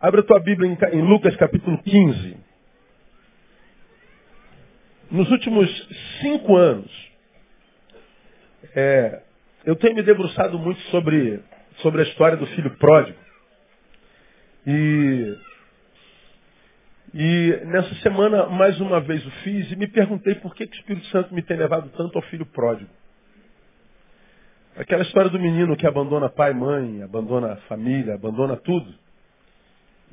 Abre a tua Bíblia em, Lucas capítulo 15. Nos últimos cinco anos, é, eu tenho me debruçado muito sobre, sobre a história do filho pródigo. E, e nessa semana, mais uma vez o fiz e me perguntei por que, que o Espírito Santo me tem levado tanto ao filho pródigo. Aquela história do menino que abandona pai e mãe, abandona família, abandona tudo.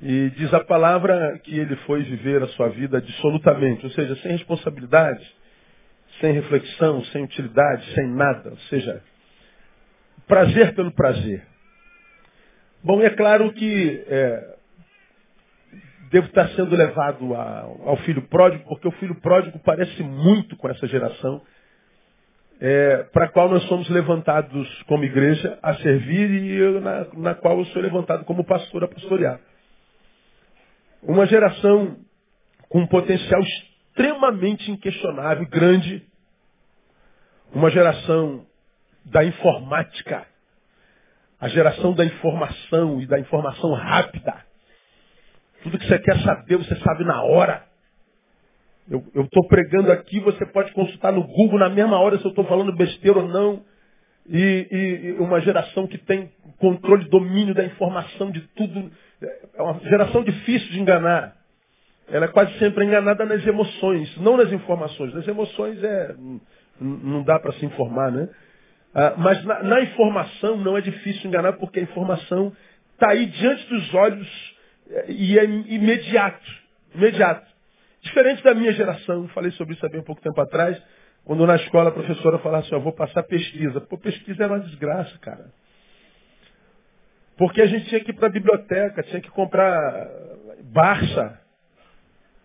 E diz a palavra que ele foi viver a sua vida absolutamente, ou seja, sem responsabilidade, sem reflexão, sem utilidade, sem nada. Ou seja, prazer pelo prazer. Bom, é claro que é, devo estar sendo levado a, ao filho pródigo, porque o filho pródigo parece muito com essa geração é, para a qual nós somos levantados como igreja a servir e eu, na, na qual eu sou levantado como pastor a pastorear. Uma geração com um potencial extremamente inquestionável, grande, uma geração da informática, a geração da informação e da informação rápida. Tudo que você quer saber, você sabe na hora. Eu estou pregando aqui, você pode consultar no Google na mesma hora se eu estou falando besteira ou não. E, e, e, uma geração que tem controle, domínio da informação de tudo. É uma geração difícil de enganar. Ela é quase sempre enganada nas emoções, não nas informações. Nas emoções é, não dá para se informar, né? Ah, mas na, na, informação não é difícil enganar, porque a informação está aí diante dos olhos é, e é imediato. Imediato. Diferente da minha geração, falei sobre isso há bem pouco tempo atrás, quando na escola a professora falava assim, eu vou passar pesquisa. Pô, pesquisa era uma desgraça, cara. Porque a gente tinha que ir para a biblioteca, tinha que comprar Barça,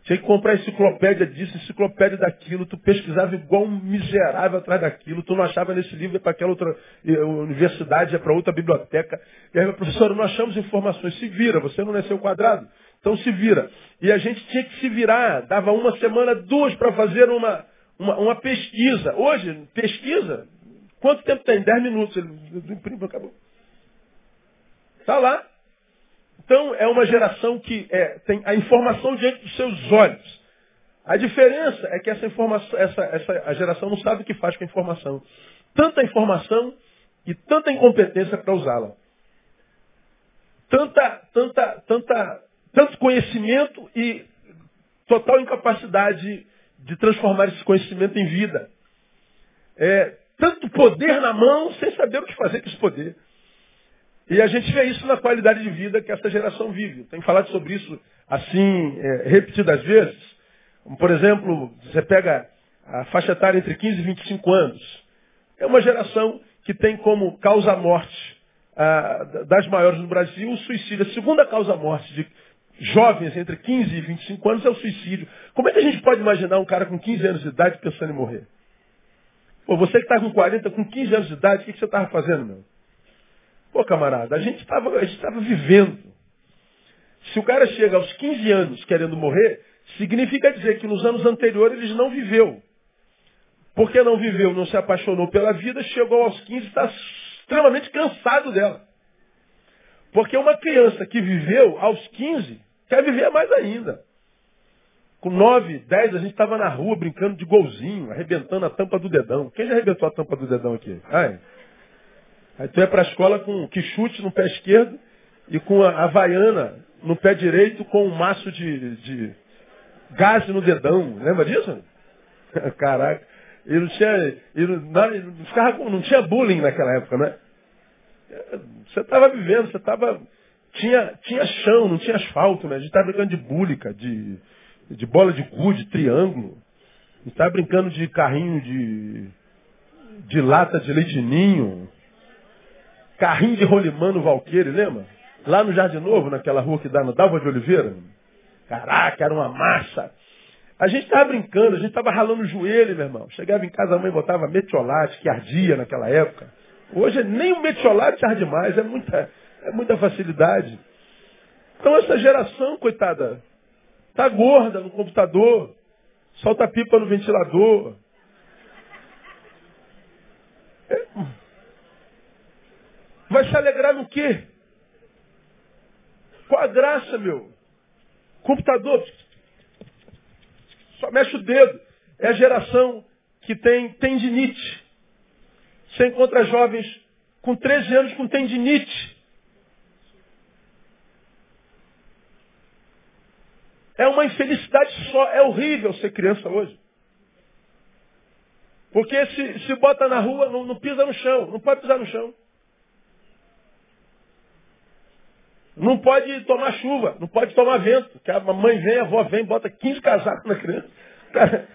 tinha que comprar enciclopédia disso, enciclopédia daquilo, tu pesquisava igual um miserável atrás daquilo, tu não achava nesse livro para aquela outra universidade, é para outra biblioteca. E aí, professor, não achamos informações. Se vira, você não nasceu quadrado. Então se vira. E a gente tinha que se virar, dava uma semana, duas para fazer uma, uma, uma, pesquisa. Hoje, pesquisa, quanto tempo tem? Dez minutos. Ele imprime, acabou. Está lá. Então é uma geração que é, tem a informação diante dos seus olhos. A diferença é que essa informação, essa, essa, a geração não sabe o que faz com a informação. Tanta informação e tanta incompetência para usá-la. Tanta, tanta, tanta tanto conhecimento e total incapacidade de transformar esse conhecimento em vida. É, tanto poder na mão sem saber o que fazer com esse poder. E a gente vê isso na qualidade de vida que essa geração vive. Tenho falado sobre isso assim, é, repetidas vezes. Por exemplo, você pega a faixa etária entre 15 e 25 anos. É uma geração que tem como causa-morte ah, das maiores no Brasil o suicídio. A segunda causa-morte de jovens entre 15 e 25 anos é o suicídio. Como é que a gente pode imaginar um cara com 15 anos de idade pensando em morrer? Pô, você que está com 40, com 15 anos de idade, o que, que você estava fazendo, meu? Pô, camarada, a gente estava vivendo. Se o cara chega aos 15 anos querendo morrer, significa dizer que nos anos anteriores ele não viveu. Porque não viveu, não se apaixonou pela vida, chegou aos 15 e está extremamente cansado dela. Porque uma criança que viveu aos 15 Quer viver mais ainda. Com 9, 10, a gente estava na rua brincando de golzinho, arrebentando a tampa do dedão. Quem já arrebentou a tampa do dedão aqui? Ai. Aí tu ia para a escola com que chute no pé esquerdo e com a havaiana no pé direito com um maço de, de gás no dedão. Lembra disso? Caraca. E não tinha, e não, ficava, não tinha bullying naquela época, né? Você estava vivendo, você estava tinha, tinha chão, não tinha asfalto, né? A gente estava brincando de búlica, de, de bola de gude, triângulo. A gente estava brincando de carrinho de, de lata de leite ninho. Carrinho de rolimano Valqueire, lembra? Lá no Jardim Novo, naquela rua que dá no Dalva de Oliveira. Caraca, era uma massa. A gente estava brincando, a gente estava ralando o joelho, meu irmão. Chegava em casa, a mãe botava metiolate, que ardia naquela época. Hoje nem o metiolate arde mais, é muita, é muita facilidade. Então essa geração, coitada, tá gorda no computador, solta pipa no ventilador. É. Vai se alegrar no quê? Qual a graça, meu? Computador. Só mexe o dedo. É a geração que tem tendinite. Você encontra jovens com 13 anos com tendinite. É uma infelicidade só. É horrível ser criança hoje. Porque se, se bota na rua, não, não pisa no chão. Não pode pisar no chão. Não pode tomar chuva, não pode tomar vento. Que a mãe vem, a avó vem, bota 15 casacos na criança.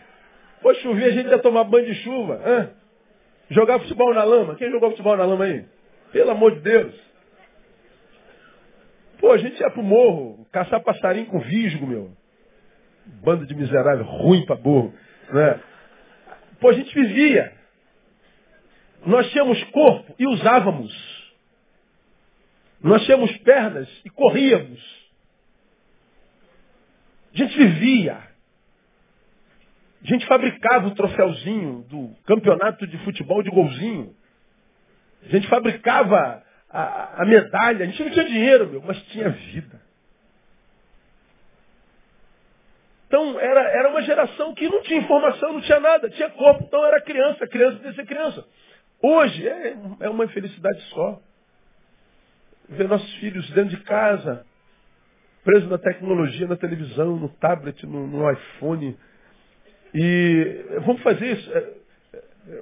Pô, chover, a gente ia tomar banho de chuva. Hã? Jogar futebol na lama. Quem jogou futebol na lama aí? Pelo amor de Deus. Pô, a gente ia pro morro, caçar passarinho com visgo, meu. Bando de miserável, ruim pra burro. Né? Pô, a gente vivia. Nós tínhamos corpo e usávamos. Nós tínhamos pernas e corríamos. A gente vivia. A gente fabricava o troféuzinho do campeonato de futebol de golzinho. A gente fabricava a, a medalha. A gente não tinha dinheiro, meu, mas tinha vida. Então era, era uma geração que não tinha informação, não tinha nada, tinha corpo, então era criança, criança que ser criança. Hoje é, é uma infelicidade só ver nossos filhos dentro de casa, presos na tecnologia, na televisão, no tablet, no, no iPhone. E vamos fazer isso. É, é,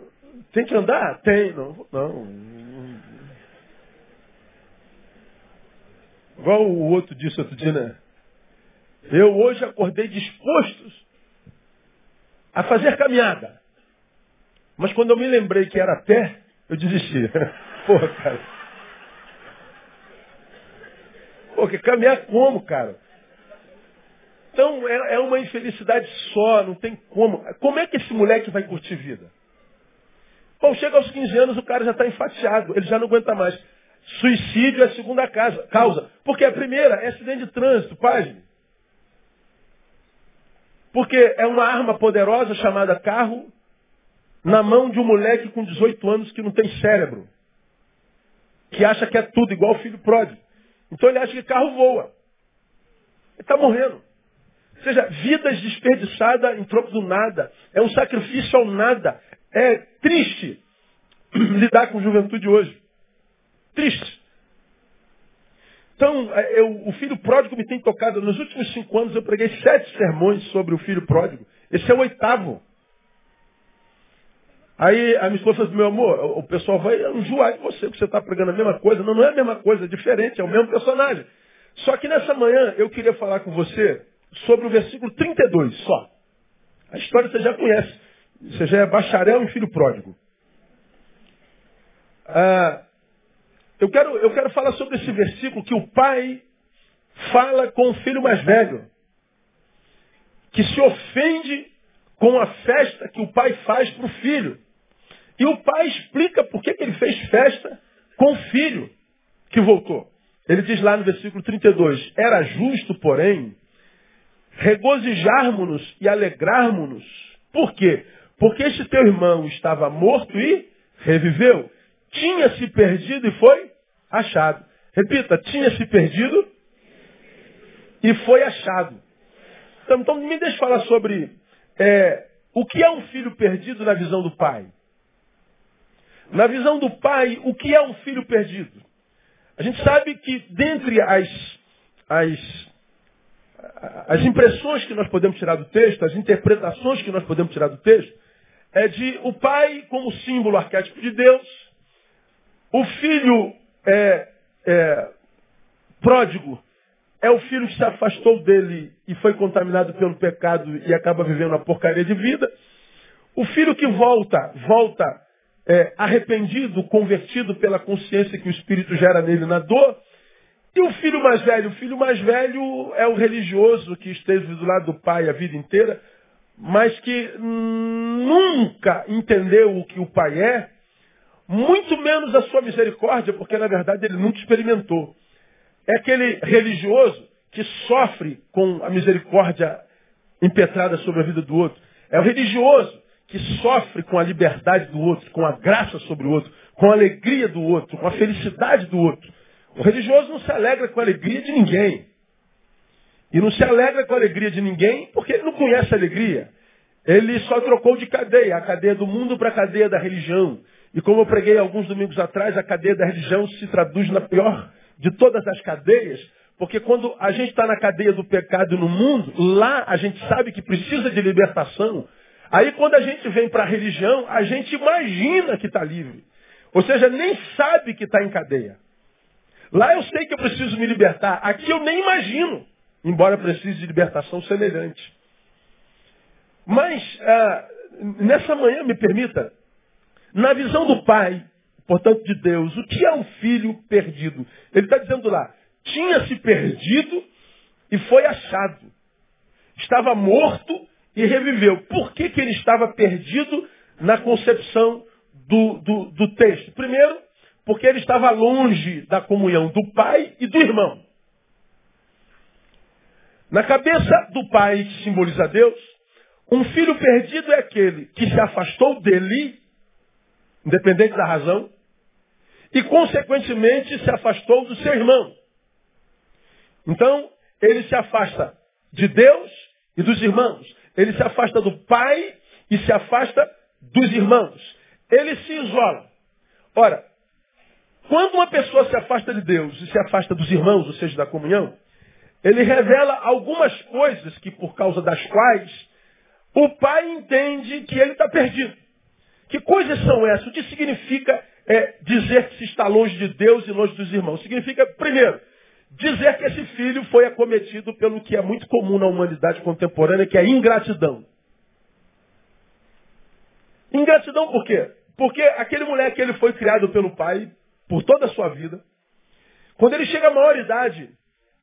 tem que andar? Tem. Não, não. Igual o outro disse outro dia, né? Eu hoje acordei disposto a fazer caminhada. Mas quando eu me lembrei que era a pé, eu desisti. Porra, cara. Porque caminhar como, cara? Então é, é uma infelicidade só, não tem como. Como é que esse moleque vai curtir vida? Bom, chega aos 15 anos, o cara já está enfateado, ele já não aguenta mais. Suicídio é a segunda casa, causa. Porque a primeira é acidente de trânsito, página. Porque é uma arma poderosa chamada carro na mão de um moleque com 18 anos que não tem cérebro. Que acha que é tudo, igual o filho pródigo. Então ele acha que carro voa. Ele está morrendo. Ou seja, vidas desperdiçadas em troco do nada. É um sacrifício ao nada. É triste lidar com juventude hoje. Triste. Então, é, eu, o filho pródigo me tem tocado. Nos últimos cinco anos eu preguei sete sermões sobre o filho pródigo. Esse é o oitavo. Aí a minha esposa falou assim, meu amor, o pessoal vai enjoar de você, porque você está pregando a mesma coisa. Não, não é a mesma coisa, é diferente, é o mesmo personagem. Só que nessa manhã eu queria falar com você sobre o versículo 32 só. A história você já conhece. Você já é bacharel em filho pródigo. Ah, eu, quero, eu quero falar sobre esse versículo que o pai fala com o filho mais velho. Que se ofende com a festa que o pai faz para o filho. E o pai explica por que, ele fez festa com o filho que voltou. Ele diz lá no versículo 32, era justo, porém, regozijarmos-nos e alegrarmos-nos. Por quê? Porque este teu irmão estava morto e reviveu. Tinha se perdido e foi achado. Repita, tinha se perdido e foi achado. Então, então me deixe falar sobre é, o que é um filho perdido na visão do pai. Na visão do pai, o que é um filho perdido? A gente sabe que dentre as, as, as impressões que nós podemos tirar do texto, as interpretações que nós podemos tirar do texto, é de o pai como símbolo arquétipo de Deus, o filho é, é, pródigo é o filho que se afastou dele e foi contaminado pelo pecado e acaba vivendo uma porcaria de vida. O filho que volta, volta é, arrependido, convertido pela consciência que o Espírito gera nele na dor. E o filho mais velho? O filho mais velho é o religioso que esteve do lado do pai a vida inteira, mas que nunca entendeu o que o pai é, muito menos a sua misericórdia, porque na verdade ele nunca experimentou. É aquele religioso que sofre com a misericórdia impetrada sobre a vida do outro. É o religioso que sofre com a liberdade do outro, com a graça sobre o outro, com a alegria do outro, com a felicidade do outro. O religioso não se alegra com a alegria de ninguém. E não se alegra com a alegria de ninguém porque ele não conhece a alegria. Ele só trocou de cadeia, a cadeia do mundo para a cadeia da religião. E como eu preguei alguns domingos atrás, a cadeia da religião se traduz na pior de todas as cadeias, porque quando a gente está na cadeia do pecado no mundo, lá a gente sabe que precisa de libertação. Aí quando a gente vem para a religião, a gente imagina que está livre. Ou seja, nem sabe que está em cadeia. Lá eu sei que eu preciso me libertar. Aqui eu nem imagino, embora precise de libertação semelhante. Mas, ah, nessa manhã, me permita, na visão do Pai, portanto de Deus, o que é um filho perdido? Ele está dizendo lá, tinha se perdido e foi achado. Estava morto e reviveu. Por que, que ele estava perdido na concepção do, do, do texto? Primeiro, porque ele estava longe da comunhão do pai e do irmão. Na cabeça do pai, que simboliza Deus, um filho perdido é aquele que se afastou dele, independente da razão, e consequentemente se afastou do seu irmão. Então, ele se afasta de Deus e dos irmãos. Ele se afasta do pai e se afasta dos irmãos. Ele se isola. Ora, quando uma pessoa se afasta de Deus e se afasta dos irmãos, ou seja, da comunhão, ele revela algumas coisas que, por causa das quais, o pai entende que ele está perdido. Que coisas são essas? O que significa é, dizer que se está longe de Deus e longe dos irmãos? Significa, primeiro, dizer que esse filho foi acometido pelo que é muito comum na humanidade contemporânea, que é ingratidão. Ingratidão por quê? Porque aquele moleque ele foi criado pelo pai por toda a sua vida. Quando ele chega à maioridade,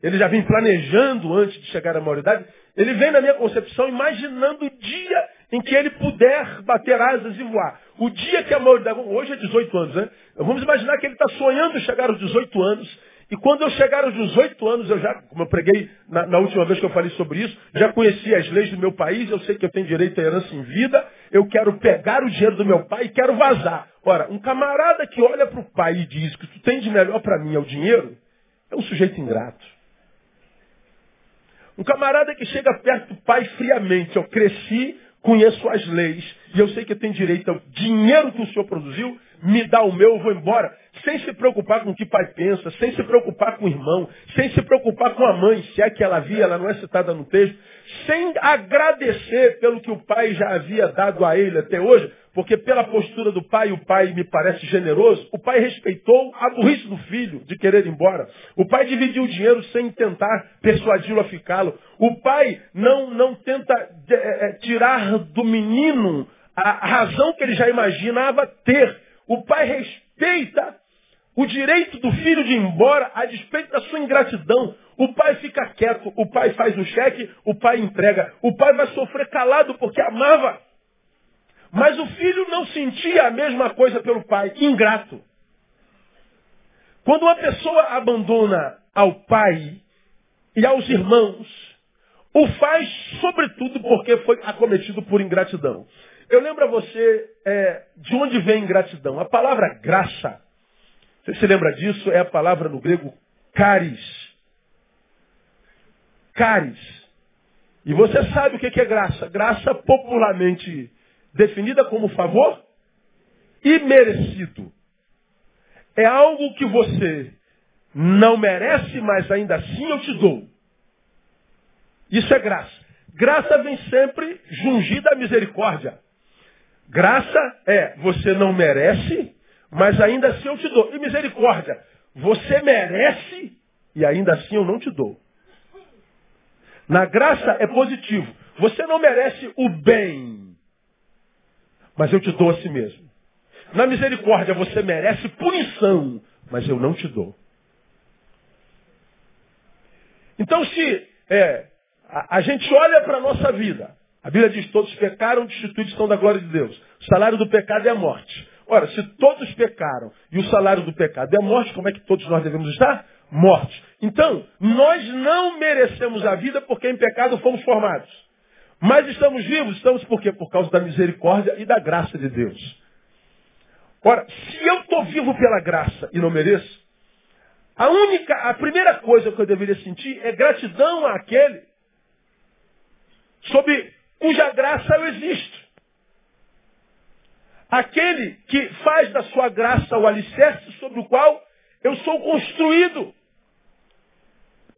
ele já vem planejando antes de chegar à maioridade, ele vem na minha concepção imaginando o dia em que ele puder bater asas e voar. O dia que a maioridade, hoje é 18 anos, né? Vamos imaginar que ele está sonhando chegar aos 18 anos e quando eu chegar aos 18 anos, eu já, como eu preguei na, na, última vez que eu falei sobre isso, já conheci as leis do meu país, eu sei que eu tenho direito à herança em vida, eu quero pegar o dinheiro do meu pai e quero vazar. Ora, um camarada que olha para o pai e diz que tu tem de melhor para mim é o dinheiro, é um sujeito ingrato. Um camarada que chega perto do pai friamente, eu cresci, conheço as leis, e eu sei que eu tenho direito ao dinheiro que o senhor produziu, me dá o meu, eu vou embora sem se preocupar com o que pai pensa, sem se preocupar com o irmão, sem se preocupar com a mãe, se é que ela via, ela não é citada no texto, sem agradecer pelo que o pai já havia dado a ele até hoje, porque pela postura do pai, o pai me parece generoso, o pai respeitou a burrice do filho de querer ir embora. O pai dividiu o dinheiro sem tentar persuadi-lo a ficá-lo. O pai não, não tenta é, tirar do menino a razão que ele já imaginava ter. O pai respeita o direito do filho de ir embora a despeito da sua ingratidão. O pai fica quieto, o pai faz o cheque, o pai entrega. O pai vai sofrer calado porque amava. Mas o filho não sentia a mesma coisa pelo pai, ingrato. Quando uma pessoa abandona ao pai e aos irmãos, o faz sobretudo porque foi acometido por ingratidão. Eu lembro a você é, de onde vem ingratidão. A palavra graça você se lembra disso? É a palavra no grego caris. Caris. E você sabe o que é graça. Graça popularmente definida como favor imerecido. É algo que você não merece, mas ainda assim eu te dou. Isso é graça. Graça vem sempre jungida à misericórdia. Graça é você não merece, mas ainda assim eu te dou. E misericórdia, você merece e ainda assim eu não te dou. Na graça é positivo. Você não merece o bem, mas eu te dou a si mesmo. Na misericórdia você merece punição, mas eu não te dou. Então se é, a, a gente olha para a nossa vida, a Bíblia diz, todos pecaram, destituídos estão da glória de Deus. O salário do pecado é a morte. Ora, se todos pecaram e o salário do pecado é morte, como é que todos nós devemos estar? Morte. Então, nós não merecemos a vida porque em pecado fomos formados. Mas estamos vivos, estamos por quê? Por causa da misericórdia e da graça de Deus. Ora, se eu estou vivo pela graça e não mereço, A única, a primeira coisa que eu deveria sentir é gratidão àquele sob cuja graça eu existo. Aquele que faz da sua graça o alicerce sobre o qual eu sou construído.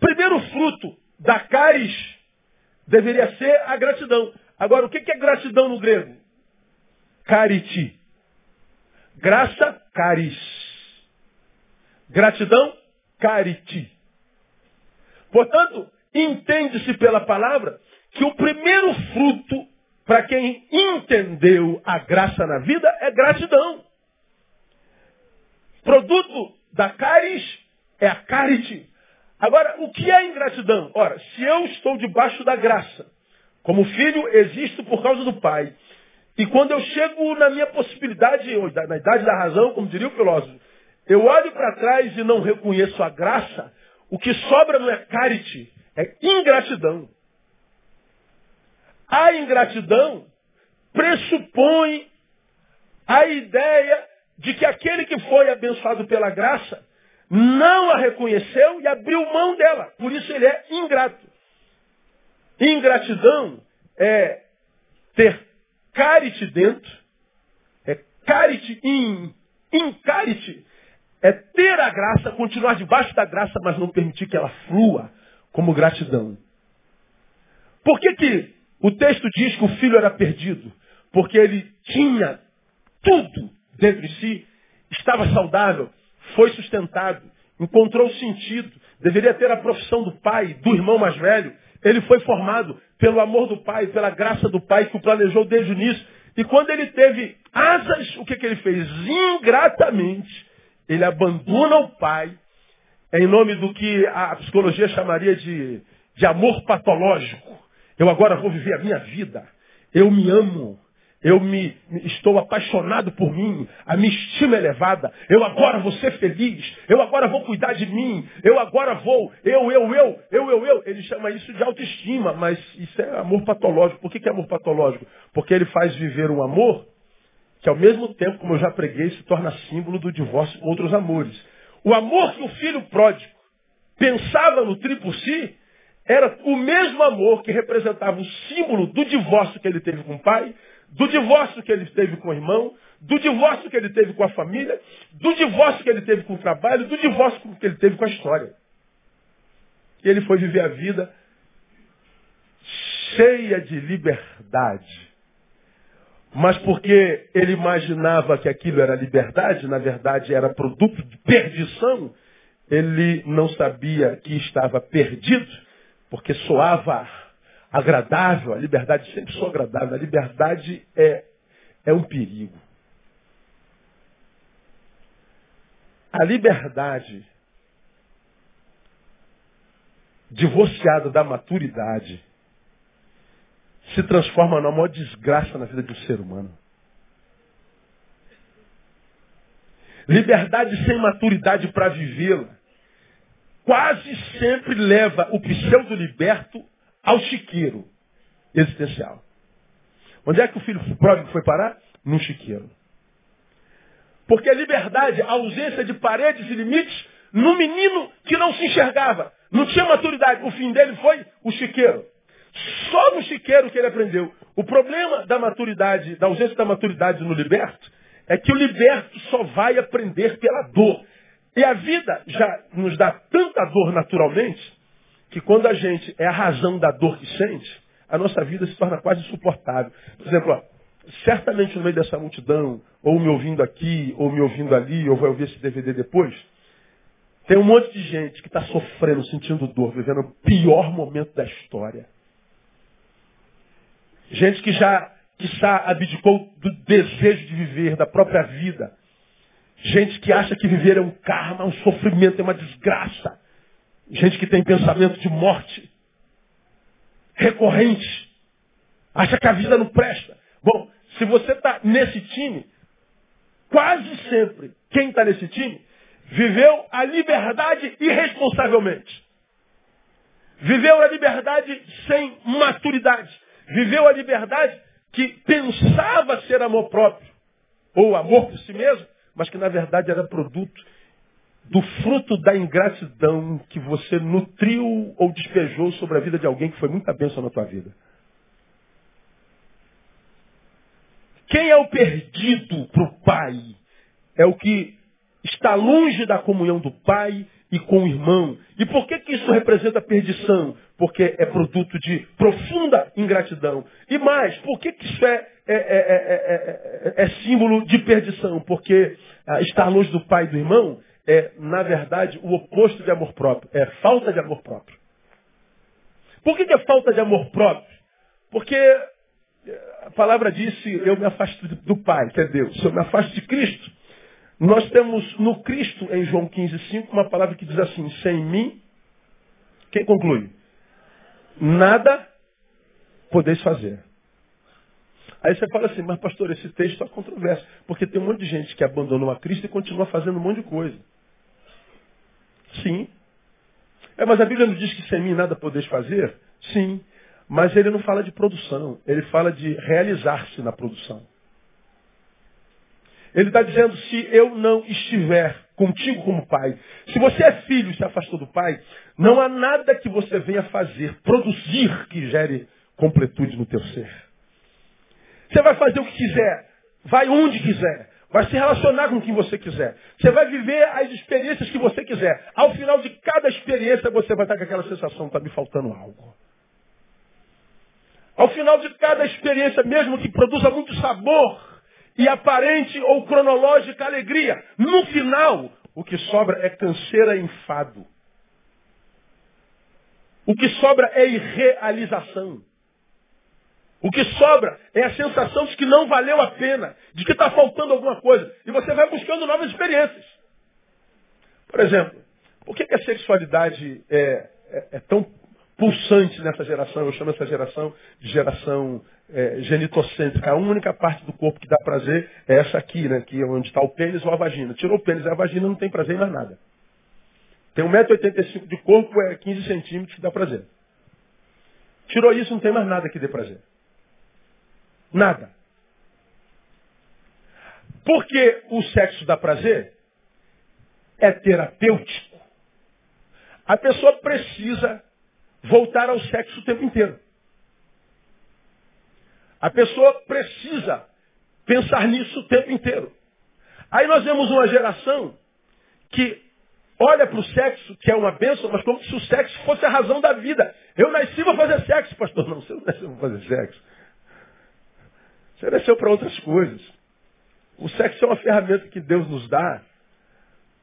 Primeiro fruto da caris deveria ser a gratidão. Agora, o que é gratidão no grego? Cariti. Graça, caris. Gratidão, cariti. Portanto, entende-se pela palavra que o primeiro fruto para quem entendeu a graça na vida é gratidão. Produto da caris é a carite. Agora, o que é ingratidão? Ora, se eu estou debaixo da graça, como filho, existo por causa do pai. E quando eu chego na minha possibilidade, na idade da razão, como diria o filósofo, eu olho para trás e não reconheço a graça, o que sobra não é carite, é ingratidão. A ingratidão pressupõe a ideia de que aquele que foi abençoado pela graça não a reconheceu e abriu mão dela. Por isso ele é ingrato. Ingratidão é ter carite dentro, é carite in, incarite, é ter a graça, continuar debaixo da graça, mas não permitir que ela flua como gratidão. Por que, que o texto diz que o filho era perdido, porque ele tinha tudo dentro de si, estava saudável, foi sustentado, encontrou sentido, deveria ter a profissão do pai, do irmão mais velho. Ele foi formado pelo amor do pai, pela graça do pai que o planejou desde o início. E quando ele teve asas, o que, que ele fez? Ingratamente, ele abandona o pai em nome do que a psicologia chamaria de, de amor patológico. Eu agora vou viver a minha vida. Eu me amo. Eu me estou apaixonado por mim, a minha estima é elevada. Eu agora vou ser feliz. Eu agora vou cuidar de mim. Eu agora vou. Eu, eu, eu, eu, eu, eu. Ele chama isso de autoestima, mas isso é amor patológico. Por que, é amor patológico? Porque ele faz viver um amor que, ao mesmo tempo, como eu já preguei, se torna símbolo do divórcio com outros amores. O amor que o filho pródigo pensava no triplo si era o mesmo amor que representava o símbolo do divórcio que ele teve com o pai, do divórcio que ele teve com o irmão, do divórcio que ele teve com a família, do divórcio que ele teve com o trabalho, do divórcio que ele teve com a história. E ele foi viver a vida cheia de liberdade. Mas porque ele imaginava que aquilo era liberdade, na verdade era produto de perdição, ele não sabia que estava perdido porque soava agradável, a liberdade sempre soa agradável, a liberdade é, é um perigo. A liberdade divorciada da maturidade se transforma na maior desgraça na vida de um ser humano. Liberdade sem maturidade para vivê-la quase sempre leva o pseudo-liberto ao chiqueiro existencial. Onde é que o filho pródigo foi parar? Num chiqueiro. Porque a liberdade, a ausência de paredes e limites, num menino que não se enxergava, não tinha maturidade. O fim dele foi o chiqueiro. Só no chiqueiro que ele aprendeu. O problema da maturidade, da ausência da maturidade no liberto, é que o liberto só vai aprender pela dor. E a vida já nos dá tanta dor naturalmente, que quando a gente é a razão da dor que sente, a nossa vida se torna quase insuportável. Por exemplo, ó, certamente no meio dessa multidão, ou me ouvindo aqui, ou me ouvindo ali, ou vai ouvir esse DVD depois, tem um monte de gente que está sofrendo, sentindo dor, vivendo o pior momento da história. Gente que já, que já abdicou do desejo de viver, da própria vida. Gente que acha que viver é um karma, um sofrimento, é uma desgraça. Gente que tem pensamento de morte recorrente. Acha que a vida não presta. Bom, se você está nesse time, quase sempre quem está nesse time viveu a liberdade irresponsavelmente. Viveu a liberdade sem maturidade. Viveu a liberdade que pensava ser amor próprio, ou amor por si mesmo, mas que na verdade era produto do fruto da ingratidão que você nutriu ou despejou sobre a vida de alguém que foi muita bênção na tua vida. Quem é o perdido para o pai? É o que está longe da comunhão do pai e com o irmão. E por que, que isso representa perdição? Porque é produto de profunda ingratidão. E mais, por que, que isso é, é, é, é símbolo de perdição? Porque ah, estar longe do pai e do irmão é, na verdade, o oposto de amor próprio. É falta de amor próprio. Por que, que é falta de amor próprio? Porque a palavra disse, eu me afasto do Pai, que é Deus. Eu me afasto de Cristo, nós temos no Cristo, em João 15, 5, uma palavra que diz assim, sem mim, quem conclui? Nada podeis fazer. Aí você fala assim, mas pastor, esse texto é controverso, porque tem um monte de gente que abandonou a Cristo e continua fazendo um monte de coisa. Sim. É, mas a Bíblia não diz que sem mim nada podeis fazer? Sim. Mas ele não fala de produção, ele fala de realizar-se na produção. Ele está dizendo, se eu não estiver contigo como pai, se você é filho e se afastou do pai, não há nada que você venha fazer, produzir que gere completude no teu ser. Você vai fazer o que quiser, vai onde quiser, vai se relacionar com quem você quiser. Você vai viver as experiências que você quiser. Ao final de cada experiência, você vai estar com aquela sensação, está me faltando algo. Ao final de cada experiência, mesmo que produza muito sabor e aparente ou cronológica alegria, no final, o que sobra é canseira e enfado. O que sobra é irrealização. O que sobra é a sensação de que não valeu a pena, de que está faltando alguma coisa. E você vai buscando novas experiências. Por exemplo, por que, a sexualidade é, é, é tão pulsante nessa geração. Eu chamo essa geração de geração é, genitocêntrica. A única parte do corpo que dá prazer é essa aqui, né? Que é onde está o pênis ou a vagina. Tirou o pênis e a vagina não tem prazer em mais nada. Tem 1,85m de corpo, é 15 centímetros que dá prazer. Tirou isso, não tem mais nada que dê prazer. Nada. Porque o sexo dá prazer é terapêutico. A pessoa precisa voltar ao sexo o tempo inteiro. A pessoa precisa pensar nisso o tempo inteiro. Aí nós vemos uma geração que olha para o sexo, que é uma bênção, mas como se o sexo fosse a razão da vida. Eu nasci para fazer sexo, pastor. Não, você não nasceu para fazer sexo. Você nasceu para outras coisas. O sexo é uma ferramenta que Deus nos dá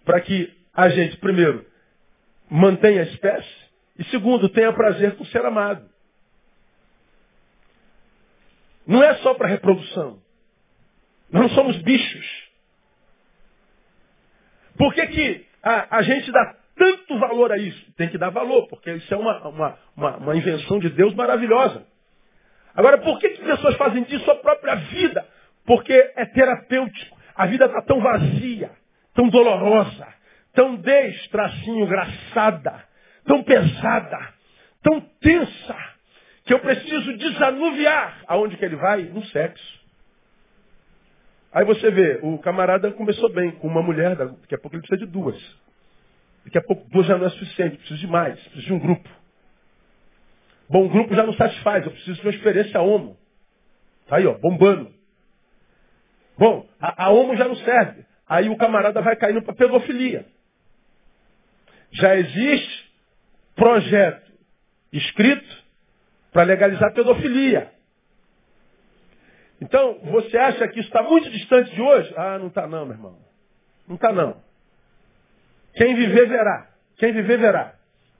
para que a gente, primeiro, mantenha a espécie, e segundo, tenha prazer com ser amado. Não é só para reprodução. Nós não somos bichos. Por que, que a, a, gente dá tanto valor a isso? Tem que dar valor, porque isso é uma, uma, uma, uma invenção de Deus maravilhosa. Agora, por que, que pessoas fazem disso a própria vida? Porque é terapêutico. A vida está tão vazia, tão dolorosa, tão destracinho graçada tão pesada, tão tensa, que eu preciso desanuviar. Aonde que ele vai? No sexo. Aí você vê, o camarada começou bem com uma mulher, daqui a pouco ele precisa de duas. Daqui a pouco duas já não é suficiente, preciso de mais, preciso de um grupo. Bom, grupo já não satisfaz, eu preciso de uma experiência homo. Tá aí, ó, bombando. Bom, a, a homo já não serve. Aí o camarada vai caindo para pedofilia. Já existe projeto escrito para legalizar a pedofilia. Então, você acha que isso está muito distante de hoje? Ah, não está não, meu irmão. Não está não. Quem viver verá. Quem viver verá.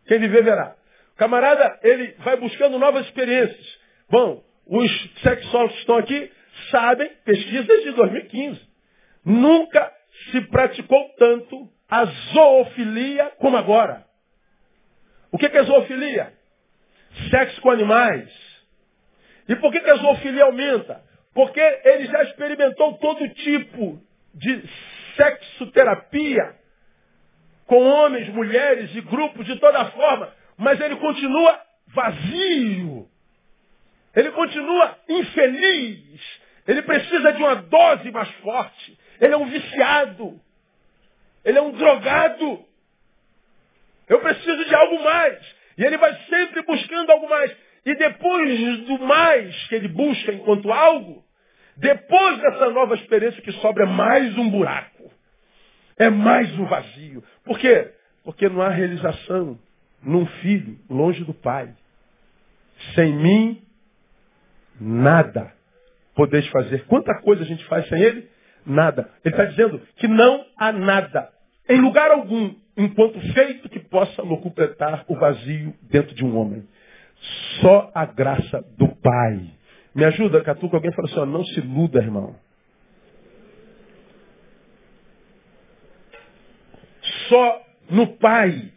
Quem viver verá. Camarada, ele vai buscando novas experiências. Bom, os sexólogos que estão aqui sabem, pesquisas de 2015. Nunca se praticou tanto a zoofilia como agora. O que é zoofilia? Sexo com animais. E por que, a zoofilia aumenta? Porque ele já experimentou todo tipo de sexoterapia com homens, mulheres e grupos de toda forma, mas ele continua vazio. Ele continua infeliz. Ele precisa de uma dose mais forte. Ele é um viciado. Ele é um drogado. Eu preciso de algo mais. E ele vai sempre buscando algo mais. E depois do mais que ele busca enquanto algo, depois dessa nova experiência que sobra é mais um buraco. É mais um vazio. Por quê? Porque não há realização num filho longe do pai. Sem mim, nada podeis fazer. Quanta coisa a gente faz sem ele? Nada. Ele está dizendo que não há nada, em lugar algum, enquanto feito que possa completar o vazio dentro de um homem. Só a graça do Pai. Me ajuda, Catuca, alguém fala assim, ó, não se iluda, irmão. Só no Pai.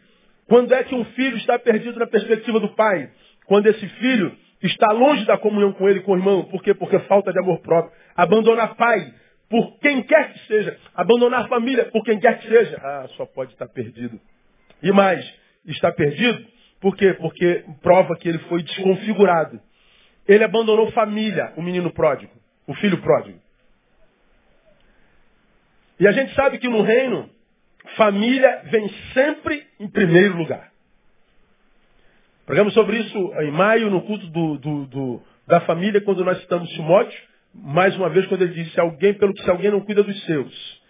Quando é que um filho está perdido na perspectiva do Pai? Quando esse filho está longe da comunhão com ele, com o irmão. Por quê? Porque falta de amor próprio. Abandonar pai, por quem quer que seja. Abandonar família, por quem quer que seja. Ah, só pode estar perdido. E mais, está perdido, por quê? Porque prova que ele foi desconfigurado. Ele abandonou família, o menino pródigo, o filho pródigo. E a gente sabe que no reino, família vem sempre em primeiro lugar. Pregamos sobre isso em maio, no culto do, do, do, da família, quando nós citamos Timóteo, mais uma vez, quando ele disse alguém, pelo que se alguém não cuida dos seus,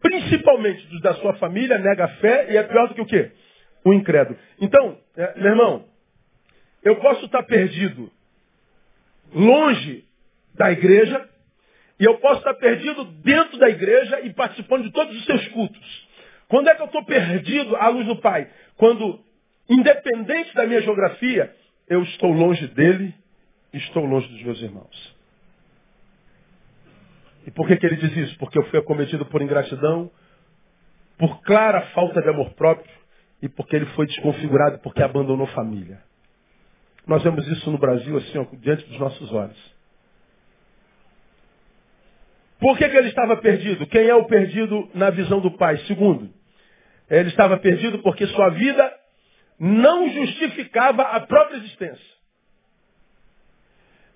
principalmente dos da sua família, nega a fé e é pior do que o quê? O incrédulo. Então, é, meu irmão, eu posso estar perdido longe da igreja, e eu posso estar perdido dentro da igreja e participando de todos os seus cultos. Quando é que eu estou perdido à luz do Pai? Quando Independente da minha geografia, eu estou longe dele estou longe dos meus irmãos. E por que, que ele diz isso? Porque eu fui acometido por ingratidão, por clara falta de amor próprio e porque ele foi desconfigurado porque abandonou família. Nós vemos isso no Brasil, assim, ó, diante dos nossos olhos. Por que, que ele estava perdido? Quem é o perdido na visão do pai? Segundo, ele estava perdido porque sua vida não justificava a própria existência.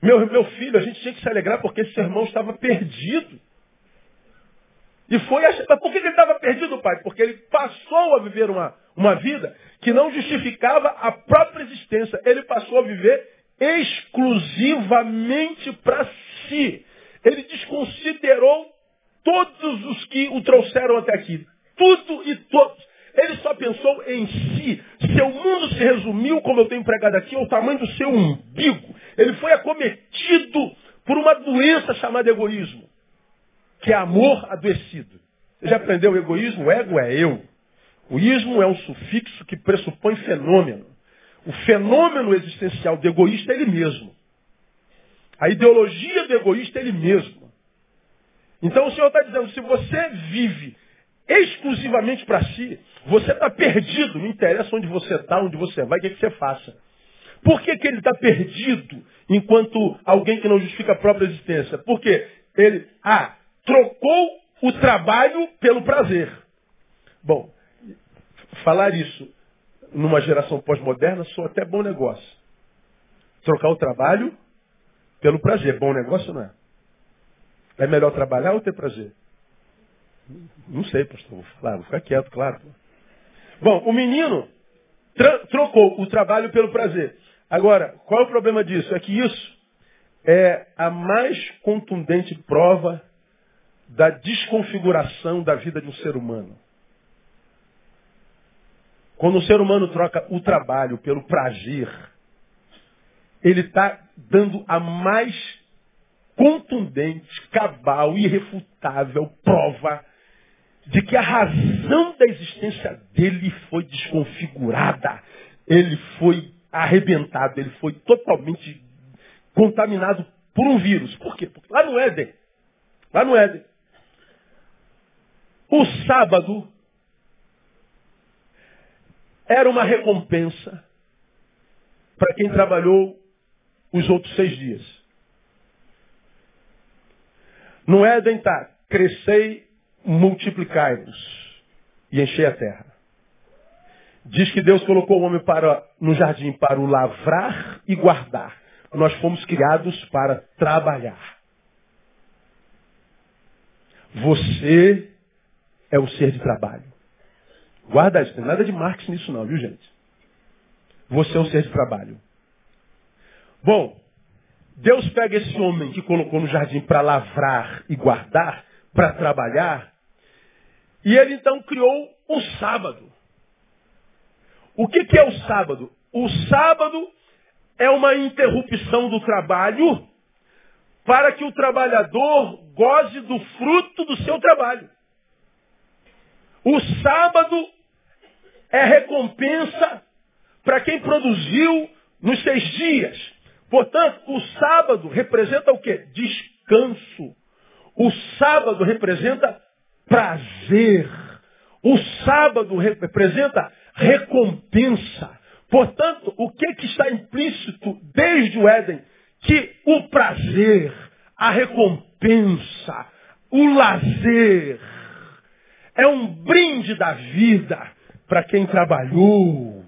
Meu, meu filho, a gente tinha que se alegrar porque esse irmão estava perdido. E foi Mas por que ele estava perdido, pai? Porque ele passou a viver uma, uma vida que não justificava a própria existência. Ele passou a viver exclusivamente para si. Ele desconsiderou todos os que o trouxeram até aqui. Tudo e todos. Ele só pensou em si. Seu mundo se resumiu, como eu tenho pregado aqui, ao tamanho do seu umbigo. Ele foi acometido por uma doença chamada egoísmo, que é amor adoecido. Você já aprendeu o egoísmo? O ego é eu. O ismo é um sufixo que pressupõe fenômeno. O fenômeno existencial do egoísta é ele mesmo. A ideologia do egoísta é ele mesmo. Então o Senhor está dizendo, se você vive exclusivamente para si, você está perdido. Não interessa onde você está, onde você vai, o que, é que você faça. Por que, que ele está perdido enquanto alguém que não justifica a própria existência? Porque ele, ah, trocou o trabalho pelo prazer. Bom, falar isso numa geração pós-moderna sou até bom negócio. Trocar o trabalho pelo prazer. Bom negócio não é? É melhor trabalhar ou ter prazer? Não sei, pastor. Vou falar, vou ficar quieto, claro. Bom, o menino trocou o trabalho pelo prazer. Agora, qual é o problema disso? É que isso é a mais contundente prova da desconfiguração da vida de um ser humano. Quando um ser humano troca o trabalho pelo prazer, ele está dando a mais contundente, cabal, irrefutável prova de que a razão da existência dele foi desconfigurada, ele foi arrebentado, ele foi totalmente contaminado por um vírus. Por quê? Porque lá no Éden, lá no Éden, o sábado era uma recompensa para quem trabalhou os outros seis dias. No Éden está, crescei multiplicai-vos e enchei a terra. Diz que Deus colocou o homem para, no jardim para o lavrar e guardar. Nós fomos criados para trabalhar. Você é o ser de trabalho. Guarda isso, não tem nada de Marx nisso não, viu gente? Você é um ser de trabalho. Bom, Deus pega esse homem que colocou no jardim para lavrar e guardar, para trabalhar, e ele então criou o sábado. O que, que é o sábado? O sábado é uma interrupção do trabalho para que o trabalhador goze do fruto do seu trabalho. O sábado é recompensa para quem produziu nos seis dias. Portanto, o sábado representa o quê? Descanso. O sábado representa prazer. O sábado representa recompensa. Portanto, o que, que está implícito desde o Éden? Que o prazer, a recompensa, o lazer, é um brinde da vida para quem trabalhou.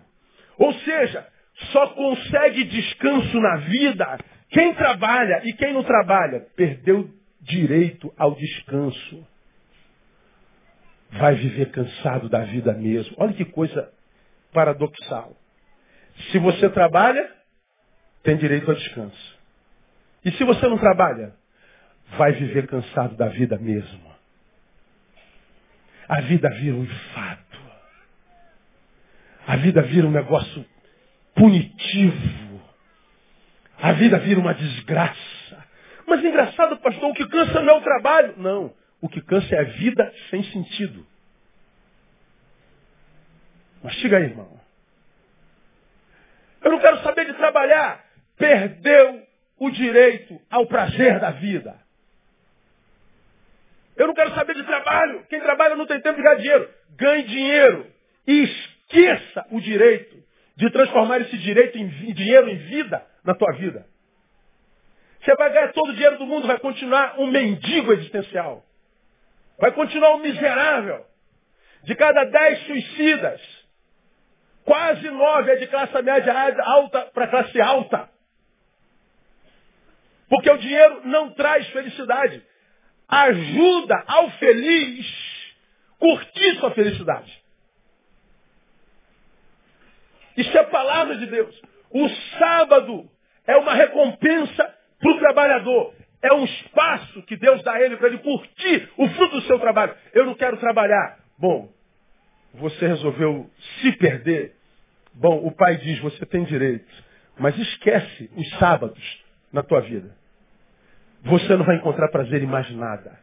Ou seja, só consegue descanso na vida quem trabalha e quem não trabalha perdeu direito ao descanso. Vai viver cansado da vida mesmo. Olha que coisa paradoxal. Se você trabalha, tem direito ao descanso. E se você não trabalha, vai viver cansado da vida mesmo. A vida vira um fato. A vida vira um negócio punitivo. A vida vira uma desgraça. Mas engraçado, pastor, o que cansa não é o trabalho. Não. O que cansa é a vida sem sentido. Mas chega aí, irmão. Eu não quero saber de trabalhar. Perdeu o direito ao prazer da vida. Eu não quero saber de trabalho. Quem trabalha não tem tempo de ganhar dinheiro. Ganhe dinheiro. E esqueça o direito de transformar esse direito em dinheiro em vida na tua vida. Você vai ganhar todo o dinheiro do mundo, vai continuar um mendigo existencial. Vai continuar um miserável. De cada dez suicidas, quase nove é de classe média alta para classe alta. Porque o dinheiro não traz felicidade. Ajuda ao feliz curtir sua felicidade. Isso é palavra de Deus. O sábado é uma recompensa para o trabalhador. É um espaço que Deus dá a ele para ele curtir o fruto do seu trabalho. Eu não quero trabalhar. Bom, você resolveu se perder. Bom, o pai diz, você tem direito. Mas esquece os sábados na tua vida. Você não vai encontrar prazer em mais nada.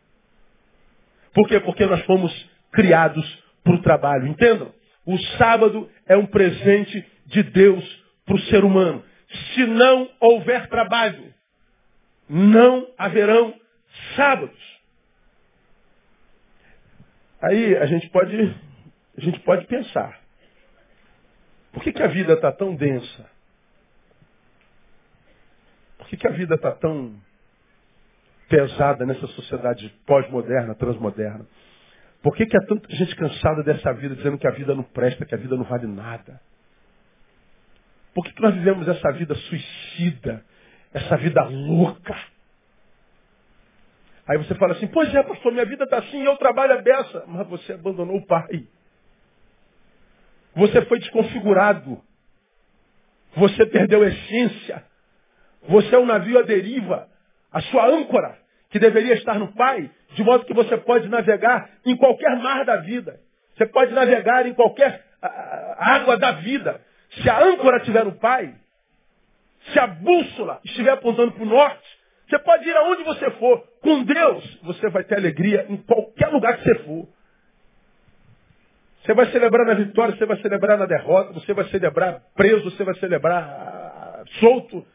Por quê? Porque nós fomos criados para o trabalho. Entendam? O sábado é um presente de Deus para o ser humano. Se não houver trabalho, não haverão sábados. Aí a gente pode, a gente pode pensar. Por que, que a vida está tão densa? Por que, que a vida está tão pesada nessa sociedade pós-moderna, transmoderna? Por que, que há tanta gente cansada dessa vida, dizendo que a vida não presta, que a vida não vale nada? Por que, que nós vivemos essa vida suicida, essa vida louca? Aí você fala assim, pois é, pastor, minha vida está assim, eu trabalho a beça. Mas você abandonou o pai. Você foi desconfigurado. Você perdeu a essência. Você é um navio à deriva. A sua âncora que deveria estar no Pai, de modo que você pode navegar em qualquer mar da vida. Você pode navegar em qualquer água da vida. Se a âncora estiver no Pai, se a bússola estiver apontando para o norte, você pode ir aonde você for. Com Deus, você vai ter alegria em qualquer lugar que você for. Você vai celebrar na vitória, você vai celebrar na derrota, você vai celebrar preso, você vai celebrar ah, solto,